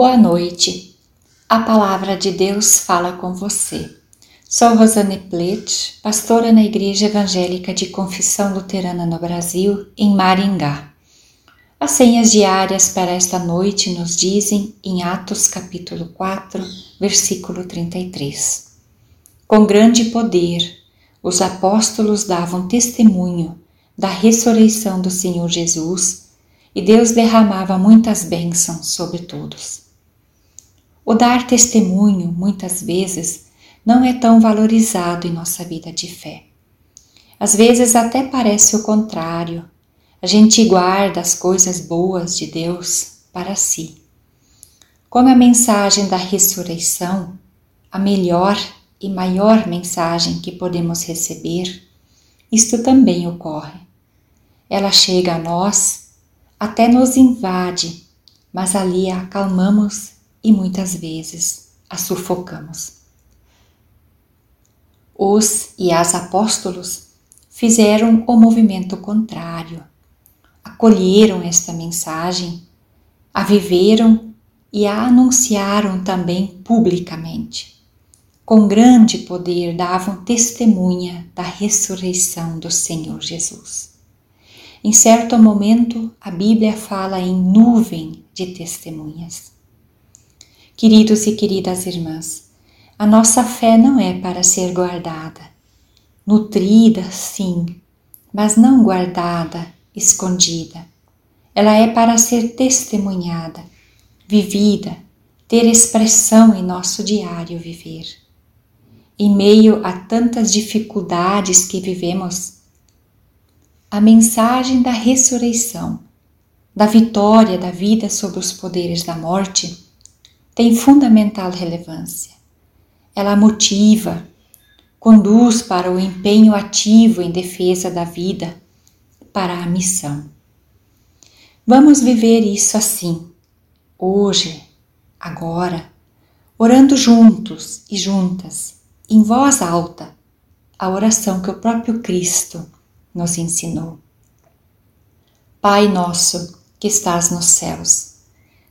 Boa noite. A palavra de Deus fala com você. Sou Rosane Plet, pastora na Igreja Evangélica de Confissão Luterana no Brasil, em Maringá. As senhas diárias para esta noite nos dizem em Atos capítulo 4, versículo 33. Com grande poder, os apóstolos davam testemunho da ressurreição do Senhor Jesus e Deus derramava muitas bênçãos sobre todos. O dar testemunho, muitas vezes, não é tão valorizado em nossa vida de fé. Às vezes até parece o contrário. A gente guarda as coisas boas de Deus para si. Com a mensagem da ressurreição, a melhor e maior mensagem que podemos receber, isto também ocorre. Ela chega a nós até nos invade, mas ali a acalmamos e muitas vezes a sufocamos. Os e as apóstolos fizeram o movimento contrário, acolheram esta mensagem, a viveram e a anunciaram também publicamente. Com grande poder davam testemunha da ressurreição do Senhor Jesus. Em certo momento, a Bíblia fala em nuvem de testemunhas. Queridos e queridas irmãs, a nossa fé não é para ser guardada, nutrida, sim, mas não guardada, escondida. Ela é para ser testemunhada, vivida, ter expressão em nosso diário viver. Em meio a tantas dificuldades que vivemos, a mensagem da ressurreição, da vitória da vida sobre os poderes da morte, tem fundamental relevância. Ela motiva, conduz para o empenho ativo em defesa da vida, para a missão. Vamos viver isso assim, hoje, agora, orando juntos e juntas, em voz alta, a oração que o próprio Cristo nos ensinou. Pai nosso que estás nos céus,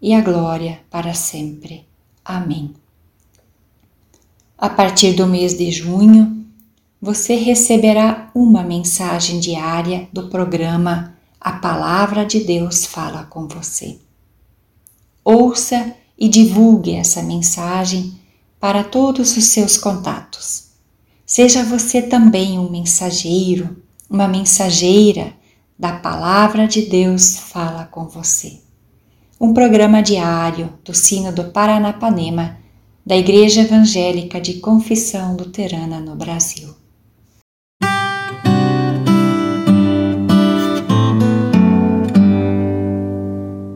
e a glória para sempre. Amém. A partir do mês de junho, você receberá uma mensagem diária do programa A Palavra de Deus Fala com Você. Ouça e divulgue essa mensagem para todos os seus contatos. Seja você também um mensageiro uma mensageira da palavra de Deus fala com você. Um programa diário do Sino do Paranapanema da Igreja Evangélica de Confissão Luterana no Brasil.